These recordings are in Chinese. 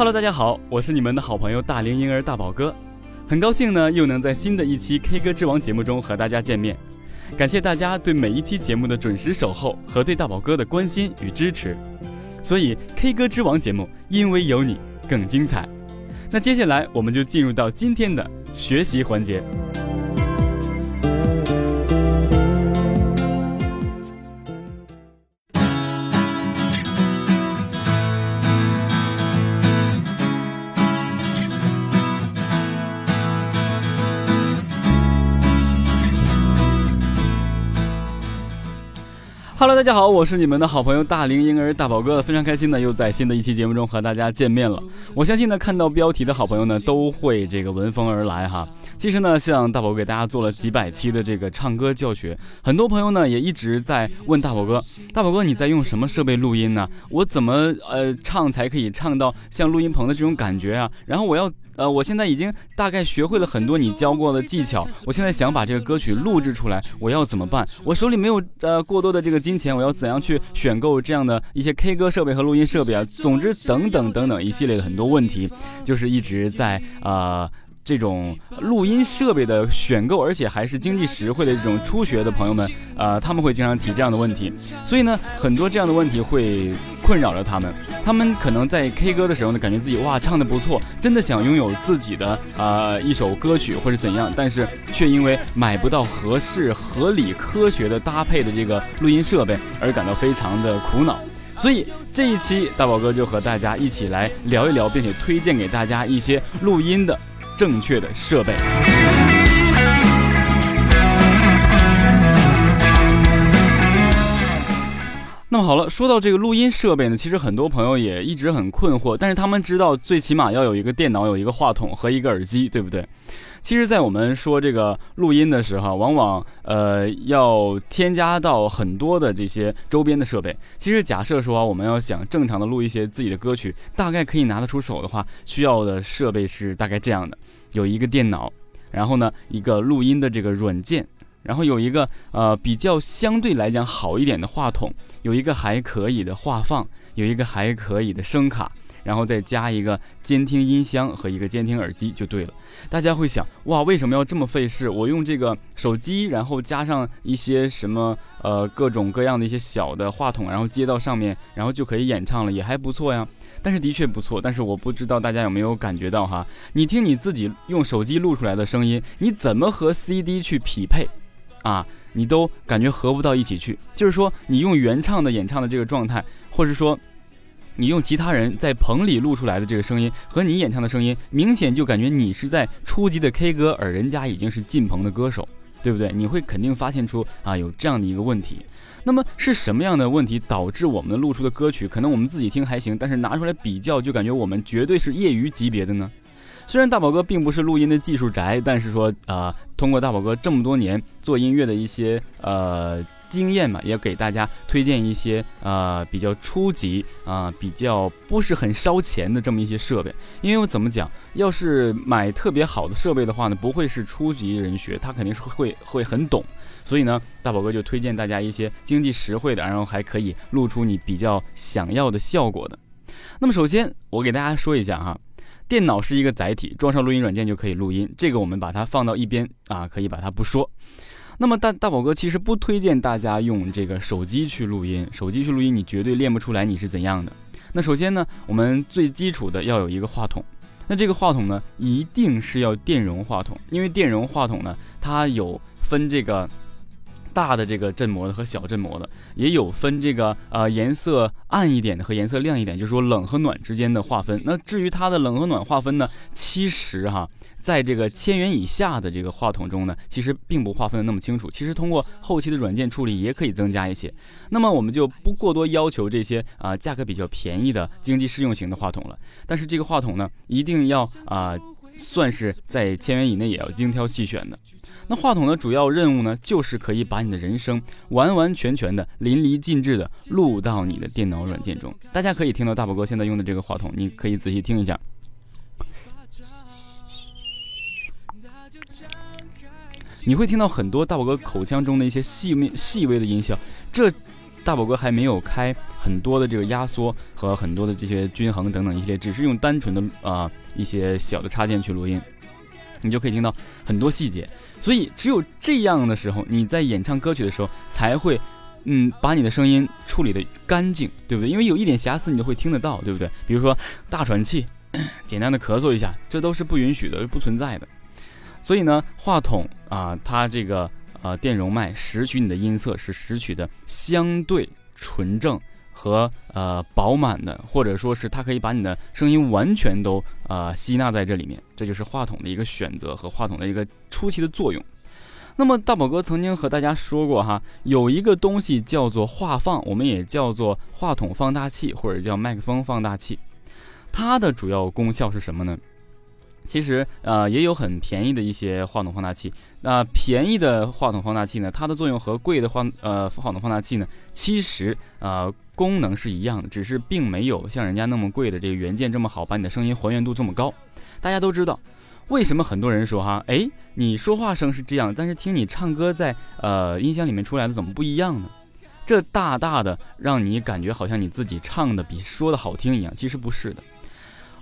Hello，大家好，我是你们的好朋友大龄婴儿大宝哥，很高兴呢又能在新的一期 K 歌之王节目中和大家见面，感谢大家对每一期节目的准时守候和对大宝哥的关心与支持，所以 K 歌之王节目因为有你更精彩。那接下来我们就进入到今天的学习环节。大家好，我是你们的好朋友大龄婴儿大宝哥，非常开心呢，又在新的一期节目中和大家见面了。我相信呢，看到标题的好朋友呢，都会这个闻风而来哈。其实呢，像大宝给大家做了几百期的这个唱歌教学，很多朋友呢也一直在问大宝哥，大宝哥你在用什么设备录音呢？我怎么呃唱才可以唱到像录音棚的这种感觉啊？然后我要。呃，我现在已经大概学会了很多你教过的技巧，我现在想把这个歌曲录制出来，我要怎么办？我手里没有呃过多的这个金钱，我要怎样去选购这样的一些 K 歌设备和录音设备啊？总之，等等等等一系列的很多问题，就是一直在啊。这种录音设备的选购，而且还是经济实惠的这种初学的朋友们，呃，他们会经常提这样的问题，所以呢，很多这样的问题会困扰着他们。他们可能在 K 歌的时候呢，感觉自己哇唱的不错，真的想拥有自己的呃一首歌曲或者怎样，但是却因为买不到合适、合理、科学的搭配的这个录音设备而感到非常的苦恼。所以这一期大宝哥就和大家一起来聊一聊，并且推荐给大家一些录音的。正确的设备。那么好了，说到这个录音设备呢，其实很多朋友也一直很困惑，但是他们知道最起码要有一个电脑、有一个话筒和一个耳机，对不对？其实，在我们说这个录音的时候，往往呃要添加到很多的这些周边的设备。其实，假设说我们要想正常的录一些自己的歌曲，大概可以拿得出手的话，需要的设备是大概这样的：有一个电脑，然后呢一个录音的这个软件，然后有一个呃比较相对来讲好一点的话筒，有一个还可以的话放，有一个还可以的声卡。然后再加一个监听音箱和一个监听耳机就对了。大家会想，哇，为什么要这么费事？我用这个手机，然后加上一些什么呃各种各样的一些小的话筒，然后接到上面，然后就可以演唱了，也还不错呀。但是的确不错，但是我不知道大家有没有感觉到哈？你听你自己用手机录出来的声音，你怎么和 CD 去匹配啊？你都感觉合不到一起去。就是说，你用原唱的演唱的这个状态，或者说。你用其他人在棚里录出来的这个声音和你演唱的声音，明显就感觉你是在初级的 K 歌，而人家已经是进棚的歌手，对不对？你会肯定发现出啊有这样的一个问题。那么是什么样的问题导致我们录出的歌曲，可能我们自己听还行，但是拿出来比较就感觉我们绝对是业余级别的呢？虽然大宝哥并不是录音的技术宅，但是说啊，通过大宝哥这么多年做音乐的一些呃。经验嘛，也给大家推荐一些呃比较初级啊，比较不是很烧钱的这么一些设备。因为我怎么讲，要是买特别好的设备的话呢，不会是初级人学，他肯定是会会很懂。所以呢，大宝哥就推荐大家一些经济实惠的，然后还可以录出你比较想要的效果的。那么首先我给大家说一下哈，电脑是一个载体，装上录音软件就可以录音，这个我们把它放到一边啊，可以把它不说。那么大大宝哥其实不推荐大家用这个手机去录音，手机去录音你绝对练不出来你是怎样的。那首先呢，我们最基础的要有一个话筒，那这个话筒呢一定是要电容话筒，因为电容话筒呢它有分这个大的这个振膜的和小振膜的，也有分这个呃颜色暗一点的和颜色亮一点，就是说冷和暖之间的划分。那至于它的冷和暖划分呢，其实哈，在这个千元以下的这个话筒中呢，其实并不划分的那么清楚。其实通过后期的软件处理也可以增加一些。那么我们就不过多要求这些啊价格比较便宜的经济适用型的话筒了。但是这个话筒呢，一定要啊。算是在千元以内也要精挑细选的。那话筒的主要任务呢，就是可以把你的人声完完全全的、淋漓尽致的录到你的电脑软件中。大家可以听到大宝哥现在用的这个话筒，你可以仔细听一下，你会听到很多大宝哥口腔中的一些细微、细微的音效。这大宝哥还没有开很多的这个压缩和很多的这些均衡等等一系列，只是用单纯的啊一些小的插件去录音，你就可以听到很多细节。所以只有这样的时候，你在演唱歌曲的时候才会，嗯，把你的声音处理的干净，对不对？因为有一点瑕疵，你就会听得到，对不对？比如说大喘气，简单的咳嗽一下，这都是不允许的，不存在的。所以呢，话筒啊，它这个。呃，电容麦拾取你的音色是拾取的相对纯正和呃饱满的，或者说是它可以把你的声音完全都呃吸纳在这里面，这就是话筒的一个选择和话筒的一个初期的作用。那么大宝哥曾经和大家说过哈，有一个东西叫做话放，我们也叫做话筒放大器或者叫麦克风放大器，它的主要功效是什么呢？其实，呃，也有很便宜的一些话筒放大器。那便宜的话筒放大器呢，它的作用和贵的话，呃，话筒放大器呢，其实，呃，功能是一样的，只是并没有像人家那么贵的这个元件这么好，把你的声音还原度这么高。大家都知道，为什么很多人说哈，哎，你说话声是这样，但是听你唱歌在呃音箱里面出来的怎么不一样呢？这大大的让你感觉好像你自己唱的比说的好听一样，其实不是的。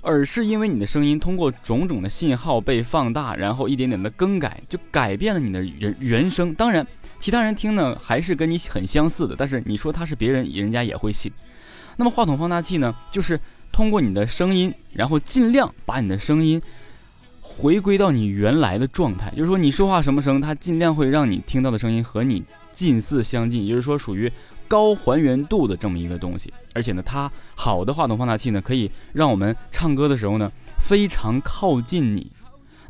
而是因为你的声音通过种种的信号被放大，然后一点点的更改，就改变了你的原原声。当然，其他人听呢还是跟你很相似的，但是你说他是别人，人家也会信。那么话筒放大器呢，就是通过你的声音，然后尽量把你的声音回归到你原来的状态，就是说你说话什么声，它尽量会让你听到的声音和你近似相近，也就是说属于。高还原度的这么一个东西，而且呢，它好的话筒放大器呢，可以让我们唱歌的时候呢，非常靠近你。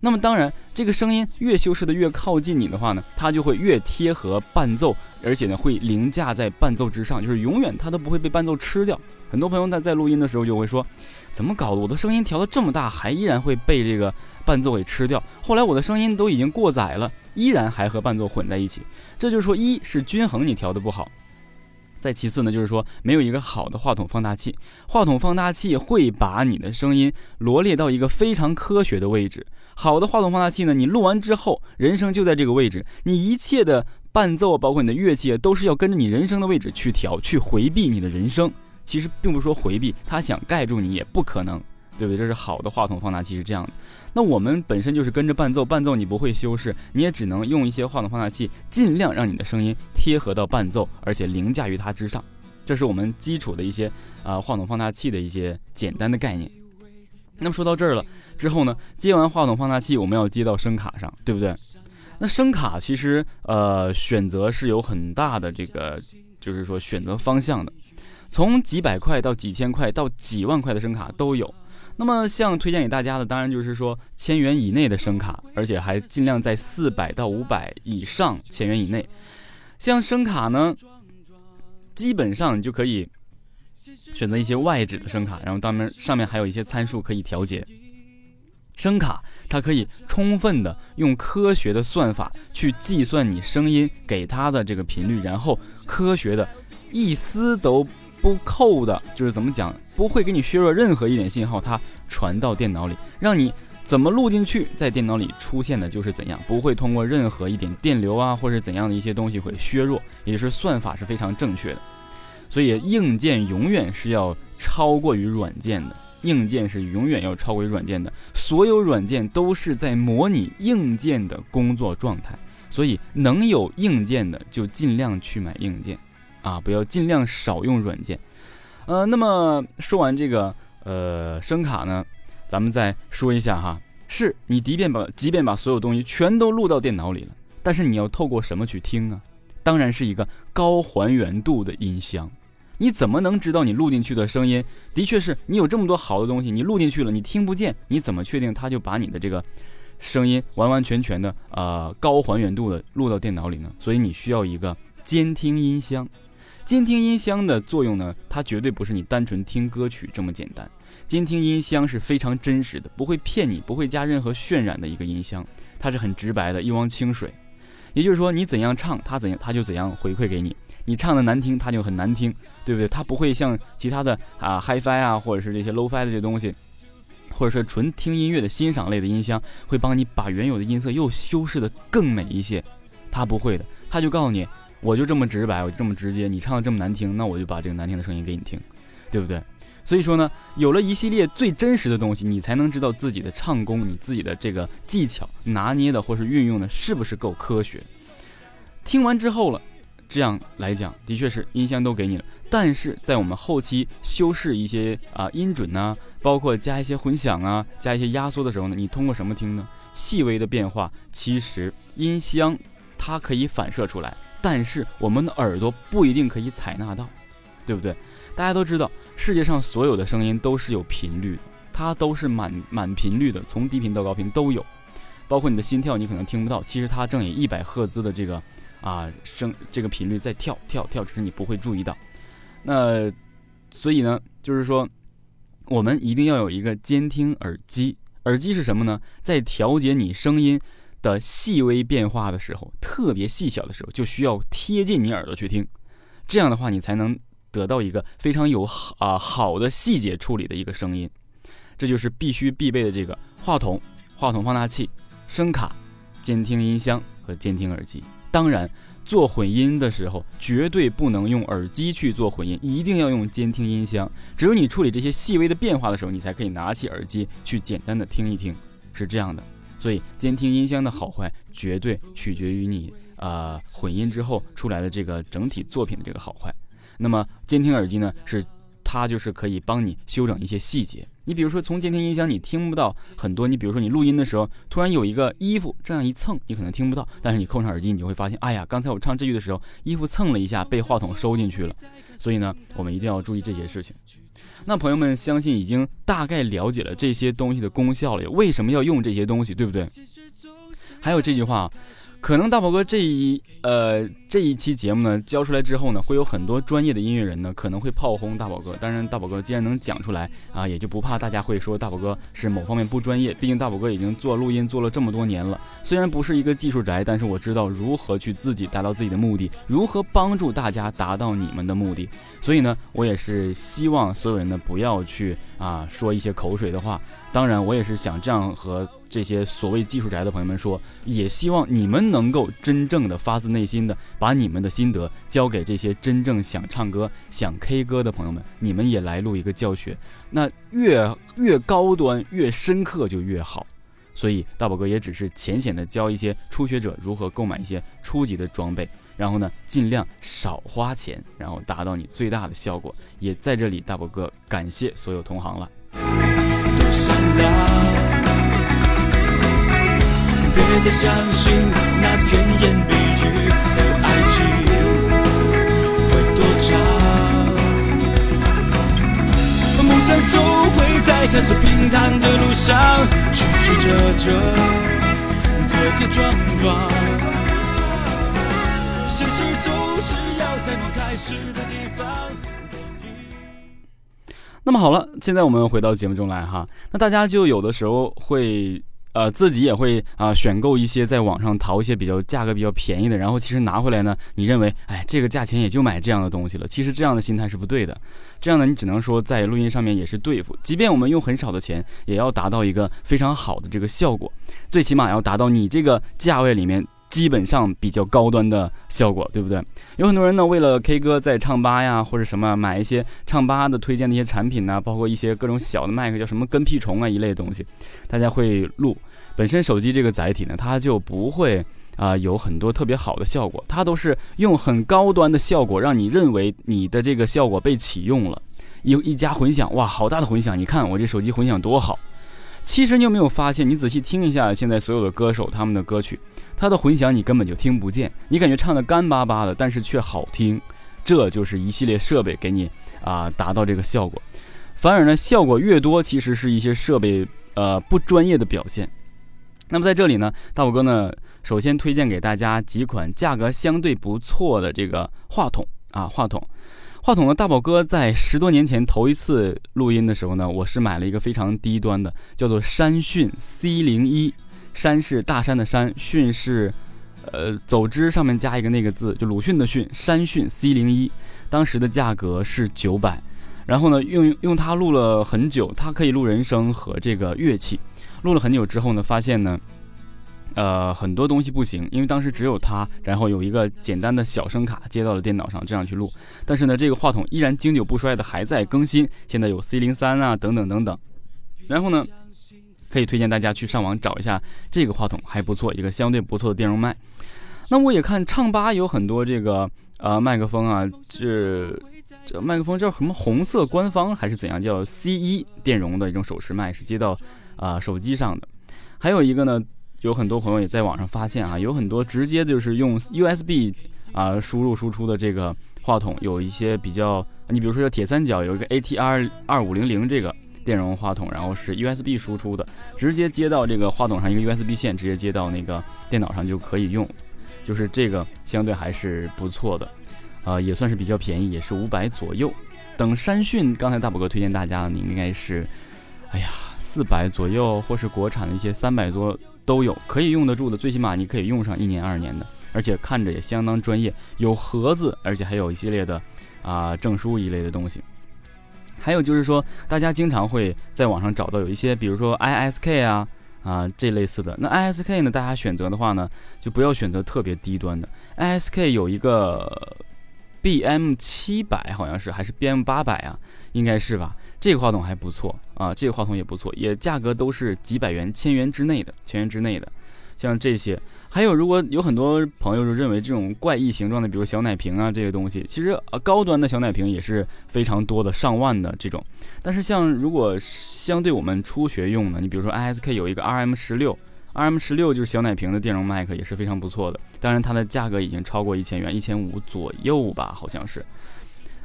那么当然，这个声音越修饰的越靠近你的话呢，它就会越贴合伴奏，而且呢，会凌驾在伴奏之上，就是永远它都不会被伴奏吃掉。很多朋友在在录音的时候就会说，怎么搞的？我的声音调的这么大，还依然会被这个伴奏给吃掉。后来我的声音都已经过载了，依然还和伴奏混在一起。这就是说，一是均衡你调的不好。再其次呢，就是说没有一个好的话筒放大器，话筒放大器会把你的声音罗列到一个非常科学的位置。好的话筒放大器呢，你录完之后，人声就在这个位置，你一切的伴奏，包括你的乐器，都是要跟着你人声的位置去调，去回避你的人声。其实并不是说回避，他想盖住你也不可能。对不对？这是好的话筒放大器是这样的。那我们本身就是跟着伴奏，伴奏你不会修饰，你也只能用一些话筒放大器，尽量让你的声音贴合到伴奏，而且凌驾于它之上。这是我们基础的一些啊话筒放大器的一些简单的概念。那么说到这儿了之后呢，接完话筒放大器，我们要接到声卡上，对不对？那声卡其实呃选择是有很大的这个，就是说选择方向的，从几百块到几千块到几万块的声卡都有。那么，像推荐给大家的，当然就是说千元以内的声卡，而且还尽量在四百到五百以上千元以内。像声卡呢，基本上你就可以选择一些外置的声卡，然后当面上面还有一些参数可以调节。声卡它可以充分的用科学的算法去计算你声音给它的这个频率，然后科学的一丝都。不扣的，就是怎么讲，不会给你削弱任何一点信号，它传到电脑里，让你怎么录进去，在电脑里出现的就是怎样，不会通过任何一点电流啊，或者怎样的一些东西会削弱，也就是算法是非常正确的。所以硬件永远是要超过于软件的，硬件是永远要超过于软件的，所有软件都是在模拟硬件的工作状态，所以能有硬件的就尽量去买硬件。啊，不要尽量少用软件，呃，那么说完这个呃声卡呢，咱们再说一下哈，是你即便把即便把所有东西全都录到电脑里了，但是你要透过什么去听啊？当然是一个高还原度的音箱。你怎么能知道你录进去的声音的确是你有这么多好的东西，你录进去了，你听不见，你怎么确定它就把你的这个声音完完全全的呃高还原度的录到电脑里呢？所以你需要一个监听音箱。监听音箱的作用呢，它绝对不是你单纯听歌曲这么简单。监听音箱是非常真实的，不会骗你，不会加任何渲染的一个音箱，它是很直白的一汪清水。也就是说，你怎样唱，它怎样，它就怎样回馈给你。你唱的难听，它就很难听，对不对？它不会像其他的啊 HiFi 啊，或者是这些 LowFi 的这东西，或者是纯听音乐的欣赏类的音箱，会帮你把原有的音色又修饰的更美一些。它不会的，它就告诉你，我就这么直白，我就这么直接。你唱的这么难听，那我就把这个难听的声音给你听，对不对？所以说呢，有了一系列最真实的东西，你才能知道自己的唱功，你自己的这个技巧拿捏的或是运用的是不是够科学。听完之后了。这样来讲，的确是音箱都给你了，但是在我们后期修饰一些啊音准呐，包括加一些混响啊，加一些压缩的时候呢，你通过什么听呢？细微的变化，其实音箱它可以反射出来，但是我们的耳朵不一定可以采纳到，对不对？大家都知道，世界上所有的声音都是有频率的，它都是满满频率的，从低频到高频都有，包括你的心跳，你可能听不到，其实它正以一百赫兹的这个。啊，声这个频率在跳跳跳，只是你不会注意到。那所以呢，就是说，我们一定要有一个监听耳机。耳机是什么呢？在调节你声音的细微变化的时候，特别细小的时候，就需要贴近你耳朵去听。这样的话，你才能得到一个非常有啊好的细节处理的一个声音。这就是必须必备的这个话筒、话筒放大器、声卡、监听音箱和监听耳机。当然，做混音的时候绝对不能用耳机去做混音，一定要用监听音箱。只有你处理这些细微的变化的时候，你才可以拿起耳机去简单的听一听，是这样的。所以，监听音箱的好坏绝对取决于你呃混音之后出来的这个整体作品的这个好坏。那么，监听耳机呢是。它就是可以帮你修整一些细节。你比如说，从监听音箱你听不到很多。你比如说，你录音的时候，突然有一个衣服这样一蹭，你可能听不到。但是你扣上耳机，你就会发现，哎呀，刚才我唱这句的时候，衣服蹭了一下，被话筒收进去了。所以呢，我们一定要注意这些事情。那朋友们，相信已经大概了解了这些东西的功效了，为什么要用这些东西，对不对？还有这句话。可能大宝哥这一呃这一期节目呢交出来之后呢，会有很多专业的音乐人呢可能会炮轰大宝哥。当然，大宝哥既然能讲出来啊，也就不怕大家会说大宝哥是某方面不专业。毕竟大宝哥已经做录音做了这么多年了，虽然不是一个技术宅，但是我知道如何去自己达到自己的目的，如何帮助大家达到你们的目的。所以呢，我也是希望所有人呢不要去啊说一些口水的话。当然，我也是想这样和这些所谓技术宅的朋友们说，也希望你们能够真正的发自内心的把你们的心得交给这些真正想唱歌、想 K 歌的朋友们，你们也来录一个教学，那越越高端、越深刻就越好。所以大宝哥也只是浅显的教一些初学者如何购买一些初级的装备，然后呢，尽量少花钱，然后达到你最大的效果。也在这里，大宝哥感谢所有同行了。别再相信那甜言蜜语的爱情。会多长，梦想总会在看似平坦的路上曲曲折折、跌跌撞撞，现实总是要在梦开始的地方。那么好了，现在我们回到节目中来哈。那大家就有的时候会，呃，自己也会啊选购一些在网上淘一些比较价格比较便宜的，然后其实拿回来呢，你认为，哎，这个价钱也就买这样的东西了。其实这样的心态是不对的。这样呢，你只能说在录音上面也是对付，即便我们用很少的钱，也要达到一个非常好的这个效果，最起码要达到你这个价位里面。基本上比较高端的效果，对不对？有很多人呢，为了 K 歌在唱吧呀，或者什么买一些唱吧的推荐的一些产品呢，包括一些各种小的麦克，叫什么跟屁虫啊一类的东西，大家会录。本身手机这个载体呢，它就不会啊有很多特别好的效果，它都是用很高端的效果，让你认为你的这个效果被启用了。有一加混响，哇，好大的混响！你看我这手机混响多好。其实你有没有发现？你仔细听一下，现在所有的歌手他们的歌曲。它的混响你根本就听不见，你感觉唱的干巴巴的，但是却好听。这就是一系列设备给你啊达到这个效果。反而呢，效果越多，其实是一些设备呃不专业的表现。那么在这里呢，大宝哥呢，首先推荐给大家几款价格相对不错的这个话筒啊，话筒。话筒呢，大宝哥在十多年前头一次录音的时候呢，我是买了一个非常低端的，叫做山讯 C 零一。山是大山的山，训是，呃，走之上面加一个那个字，就鲁迅的迅。山训 C 零一，当时的价格是九百。然后呢，用用它录了很久，它可以录人声和这个乐器。录了很久之后呢，发现呢，呃，很多东西不行，因为当时只有它，然后有一个简单的小声卡接到了电脑上，这样去录。但是呢，这个话筒依然经久不衰的还在更新，现在有 C 零三啊，等等等等。然后呢，可以推荐大家去上网找一下这个话筒，还不错，一个相对不错的电容麦。那我也看唱吧有很多这个呃麦克风啊，这这麦克风叫什么红色官方还是怎样？叫 C 一电容的一种手持麦，是接到。啊，手机上的，还有一个呢，有很多朋友也在网上发现啊，有很多直接就是用 USB 啊输入输出的这个话筒，有一些比较，你比如说叫铁三角有一个 ATR 二五零零这个电容话筒，然后是 USB 输出的，直接接到这个话筒上一个 USB 线，直接接到那个电脑上就可以用，就是这个相对还是不错的，啊，也算是比较便宜，也是五百左右。等山讯，刚才大宝哥推荐大家，你应该是，哎呀。四百左右，或是国产的一些三百多都有，可以用得住的，最起码你可以用上一年二年的，而且看着也相当专业，有盒子，而且还有一系列的啊证书一类的东西。还有就是说，大家经常会在网上找到有一些，比如说 ISK 啊啊这类似的。那 ISK 呢，大家选择的话呢，就不要选择特别低端的。ISK 有一个 BM 七百，好像是还是 BM 八百啊，应该是吧。这个话筒还不错啊，这个话筒也不错，也价格都是几百元、千元之内的，千元之内的。像这些，还有如果有很多朋友就认为这种怪异形状的，比如小奶瓶啊这些东西，其实呃高端的小奶瓶也是非常多的，上万的这种。但是像如果相对我们初学用的，你比如说 ISK 有一个 RM 十六，RM 十六就是小奶瓶的电容麦克，也是非常不错的。当然它的价格已经超过一千元，一千五左右吧，好像是。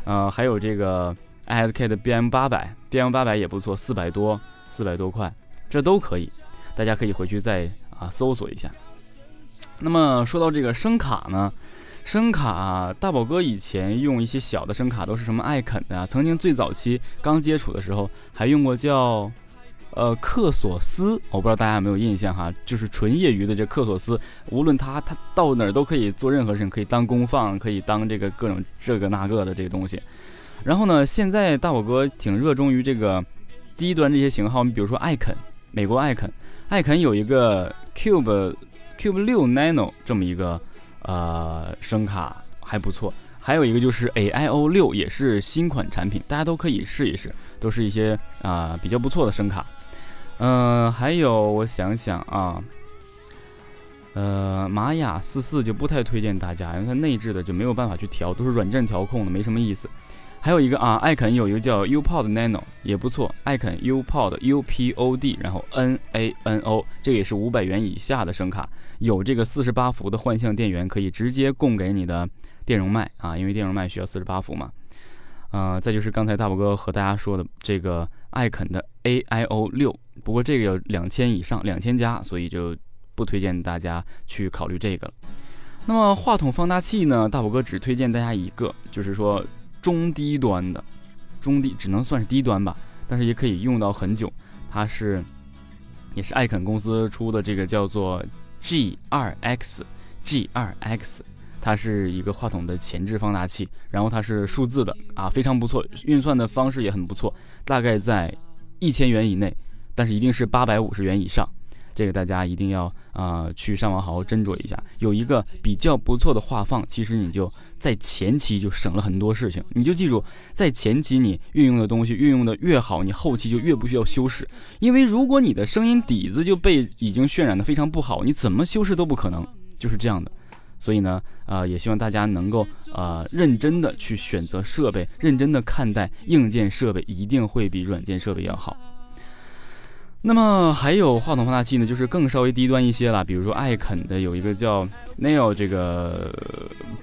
呃，还有这个。ISK 的 BM 八百，BM 八百也不错，四百多，四百多块，这都可以，大家可以回去再啊搜索一下。那么说到这个声卡呢，声卡大宝哥以前用一些小的声卡都是什么艾肯的，曾经最早期刚接触的时候还用过叫呃克索斯，我不知道大家有没有印象哈，就是纯业余的这克索斯，无论他他到哪儿都可以做任何事情，可以当功放，可以当这个各种这个那个的这个东西。然后呢，现在大宝哥挺热衷于这个低端这些型号，你比如说艾肯，美国艾肯，艾肯有一个 Cube Cube 六 Nano 这么一个呃声卡还不错，还有一个就是 AIO 六，也是新款产品，大家都可以试一试，都是一些啊比较不错的声卡。嗯，还有我想想啊，呃，玛雅四四就不太推荐大家，因为它内置的就没有办法去调，都是软件调控的，没什么意思。还有一个啊，艾肯有一个叫 UPod Nano 也不错，艾肯 UPod U P O D，然后 N A N O，这也是五百元以下的声卡，有这个四十八伏的幻象电源，可以直接供给你的电容麦啊，因为电容麦需要四十八伏嘛。呃，再就是刚才大宝哥和大家说的这个艾肯的 A I O 六，不过这个有两千以上，两千加，所以就不推荐大家去考虑这个了。那么话筒放大器呢，大宝哥只推荐大家一个，就是说。中低端的，中低只能算是低端吧，但是也可以用到很久。它是，也是艾肯公司出的这个叫做 G2X，G2X，它是一个话筒的前置放大器，然后它是数字的啊，非常不错，运算的方式也很不错，大概在一千元以内，但是一定是八百五十元以上。这个大家一定要啊去上网好好斟酌一下，有一个比较不错的话放，其实你就在前期就省了很多事情。你就记住，在前期你运用的东西运用的越好，你后期就越不需要修饰。因为如果你的声音底子就被已经渲染的非常不好，你怎么修饰都不可能，就是这样的。所以呢，啊，也希望大家能够啊认真的去选择设备，认真的看待硬件设备，一定会比软件设备要好。那么还有话筒放大器呢，就是更稍微低端一些了，比如说艾肯的有一个叫 Neo 这个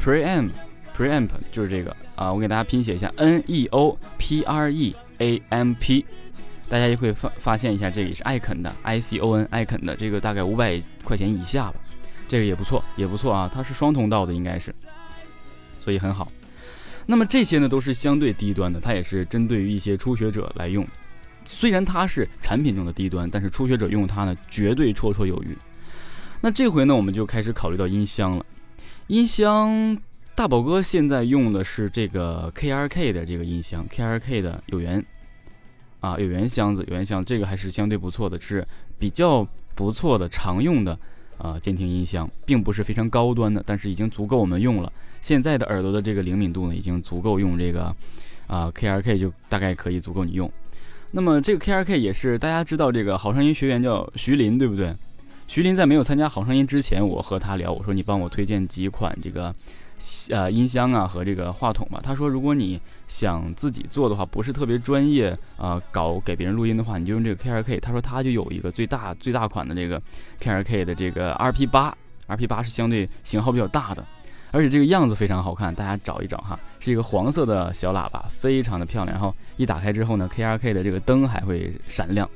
Preamp Preamp 就是这个啊，我给大家拼写一下 N E O P R E A M P，大家也会发发现一下，这里是艾肯的 I C O N 艾肯的这个大概五百块钱以下吧，这个也不错也不错啊，它是双通道的应该是，所以很好。那么这些呢都是相对低端的，它也是针对于一些初学者来用。虽然它是产品中的低端，但是初学者用它呢，绝对绰绰有余。那这回呢，我们就开始考虑到音箱了。音箱，大宝哥现在用的是这个 KRK 的这个音箱，KRK 的有源啊，有源箱子，有源箱，这个还是相对不错的，是比较不错的常用的啊监听音箱，并不是非常高端的，但是已经足够我们用了。现在的耳朵的这个灵敏度呢，已经足够用这个啊 KRK 就大概可以足够你用。那么这个 KRK 也是大家知道，这个好声音学员叫徐林，对不对？徐林在没有参加好声音之前，我和他聊，我说你帮我推荐几款这个呃音箱啊和这个话筒吧。他说如果你想自己做的话，不是特别专业啊，搞给别人录音的话，你就用这个 KRK。他说他就有一个最大最大款的这个 KRK 的这个 RP 八，RP 八是相对型号比较大的。而且这个样子非常好看，大家找一找哈，是一个黄色的小喇叭，非常的漂亮。然后一打开之后呢，KRK 的这个灯还会闪亮，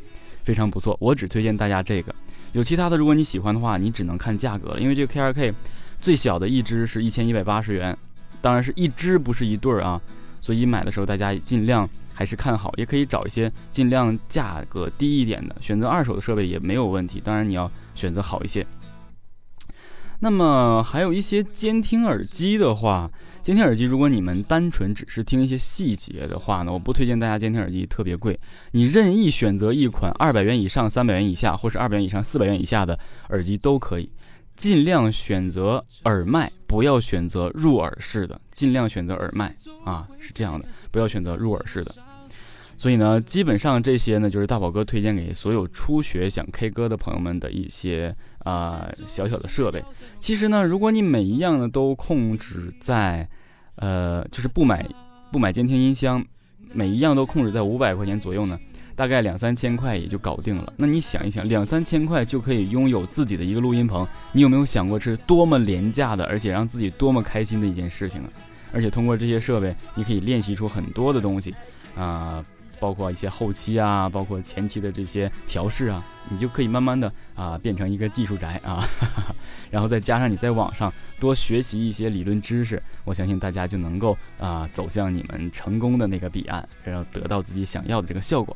非常不错。我只推荐大家这个，有其他的如果你喜欢的话，你只能看价格了，因为这个 KRK 最小的一只是一千一百八十元，当然是一只不是一对儿啊，所以买的时候大家尽量还是看好，也可以找一些尽量价格低一点的，选择二手的设备也没有问题，当然你要选择好一些。那么还有一些监听耳机的话，监听耳机如果你们单纯只是听一些细节的话呢，我不推荐大家监听耳机特别贵，你任意选择一款二百元以上、三百元以下，或是二百元以上、四百元以下的耳机都可以，尽量选择耳麦，不要选择入耳式的，尽量选择耳麦啊，是这样的，不要选择入耳式的。所以呢，基本上这些呢，就是大宝哥推荐给所有初学想 K 歌的朋友们的一些啊小小的设备。其实呢，如果你每一样呢都控制在，呃，就是不买不买监听音箱，每一样都控制在五百块钱左右呢，大概两三千块也就搞定了。那你想一想，两三千块就可以拥有自己的一个录音棚，你有没有想过是多么廉价的，而且让自己多么开心的一件事情啊？而且通过这些设备，你可以练习出很多的东西啊。包括一些后期啊，包括前期的这些调试啊，你就可以慢慢的啊变成一个技术宅啊，然后再加上你在网上多学习一些理论知识，我相信大家就能够啊走向你们成功的那个彼岸，然后得到自己想要的这个效果。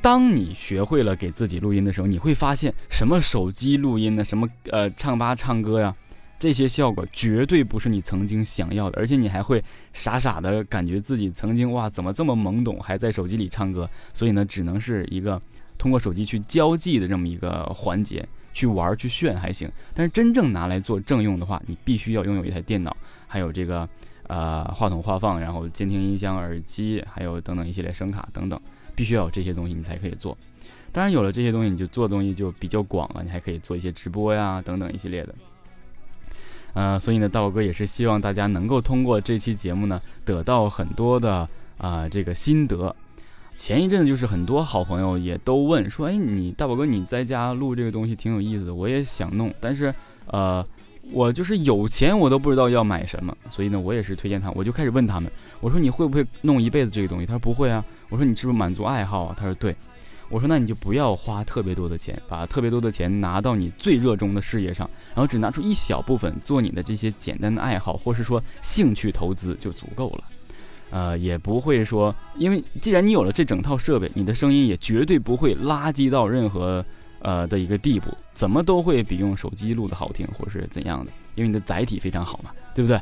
当你学会了给自己录音的时候，你会发现什么手机录音呢，什么呃唱吧唱歌呀。这些效果绝对不是你曾经想要的，而且你还会傻傻的感觉自己曾经哇怎么这么懵懂，还在手机里唱歌。所以呢，只能是一个通过手机去交际的这么一个环节，去玩去炫还行。但是真正拿来做正用的话，你必须要拥有一台电脑，还有这个呃话筒话放，然后监听音箱、耳机，还有等等一系列声卡等等，必须要有这些东西你才可以做。当然有了这些东西，你就做的东西就比较广了，你还可以做一些直播呀等等一系列的。呃，所以呢，大宝哥也是希望大家能够通过这期节目呢，得到很多的啊这个心得。前一阵子就是很多好朋友也都问说，哎，你大宝哥你在家录这个东西挺有意思的，我也想弄，但是呃，我就是有钱我都不知道要买什么，所以呢，我也是推荐他，我就开始问他们，我说你会不会弄一辈子这个东西？他说不会啊。我说你是不是满足爱好啊？他说对。我说，那你就不要花特别多的钱，把特别多的钱拿到你最热衷的事业上，然后只拿出一小部分做你的这些简单的爱好，或是说兴趣投资就足够了。呃，也不会说，因为既然你有了这整套设备，你的声音也绝对不会垃圾到任何呃的一个地步，怎么都会比用手机录的好听，或是怎样的，因为你的载体非常好嘛，对不对？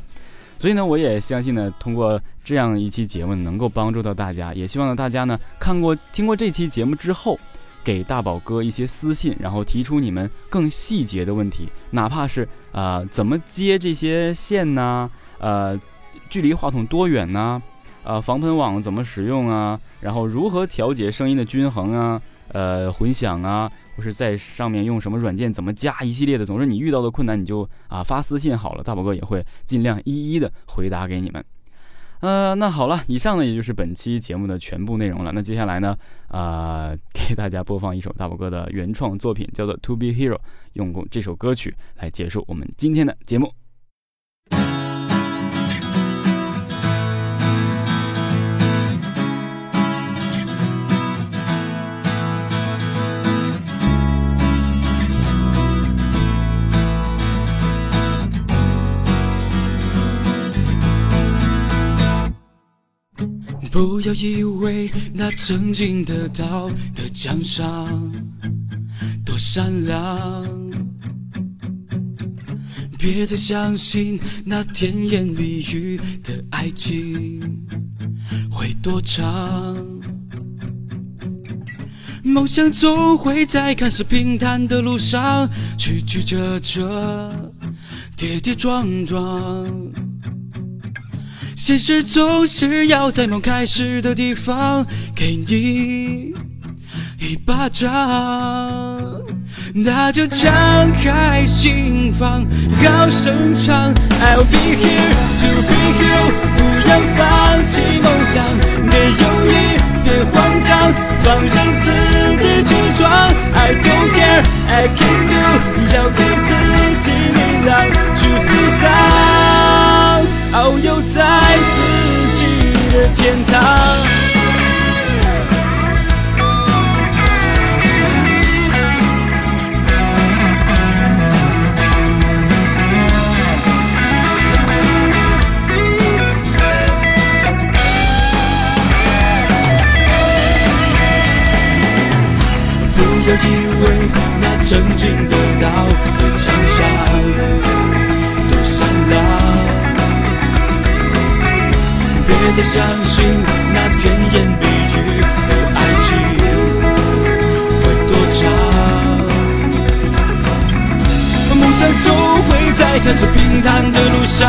所以呢，我也相信呢，通过这样一期节目能够帮助到大家，也希望呢大家呢看过听过这期节目之后，给大宝哥一些私信，然后提出你们更细节的问题，哪怕是啊怎么接这些线呢？呃，距离话筒多远呢？呃，防喷网怎么使用啊？然后如何调节声音的均衡啊？呃，混响啊？或是在上面用什么软件，怎么加一系列的，总之你遇到的困难你就啊发私信好了，大宝哥也会尽量一一的回答给你们。呃，那好了，以上呢也就是本期节目的全部内容了。那接下来呢，呃，给大家播放一首大宝哥的原创作品，叫做《To Be Hero》，用这首歌曲来结束我们今天的节目。不要以为那曾经得到的奖赏多善良，别再相信那甜言蜜语的爱情会多长。梦想总会在看似平坦的路上曲曲折折、跌跌撞撞。现实总是要在梦开始的地方给你一巴掌，那就敞开心房，高声唱。I'll be here to be here，不要放弃梦想，别犹豫，别慌张，放任自己去闯。I don't care，I can do，要给自己再相信那甜言蜜语的爱情会多长，梦想总会在看似平坦的路上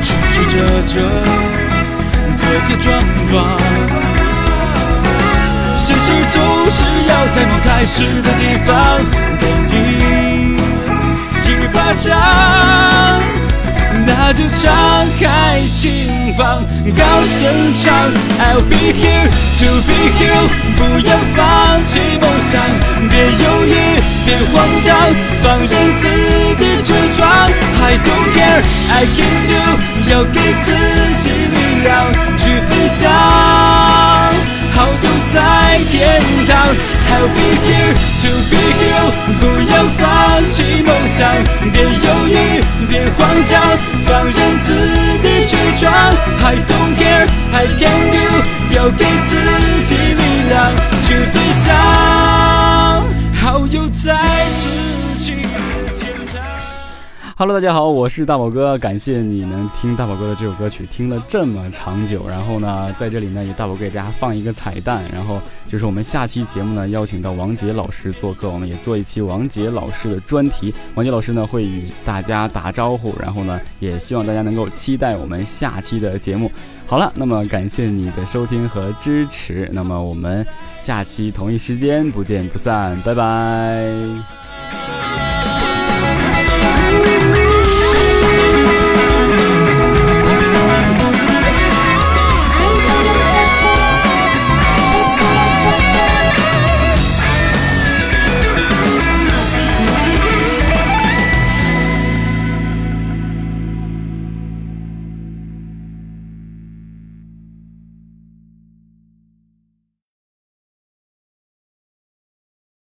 曲曲折折、跌跌撞撞。现实总是要在梦开始的地方给你一巴掌。那就敞开心房，高声唱。I'll be here to be here，不要放弃梦想，别犹豫，别慌张，放任自己去闯。I don't care，I can do，要给自己力量去飞翔。遨游在天堂，I'll be here to be here，不要放弃梦想，别犹豫，别慌张，放任自己去闯。I don't care，I can do，要给自己力量去飞翔，遨游在此。Hello，大家好，我是大宝哥，感谢你能听大宝哥的这首歌曲听了这么长久。然后呢，在这里呢，也大宝给大家放一个彩蛋，然后就是我们下期节目呢，邀请到王杰老师做客，我们也做一期王杰老师的专题。王杰老师呢会与大家打招呼，然后呢，也希望大家能够期待我们下期的节目。好了，那么感谢你的收听和支持，那么我们下期同一时间不见不散，拜拜。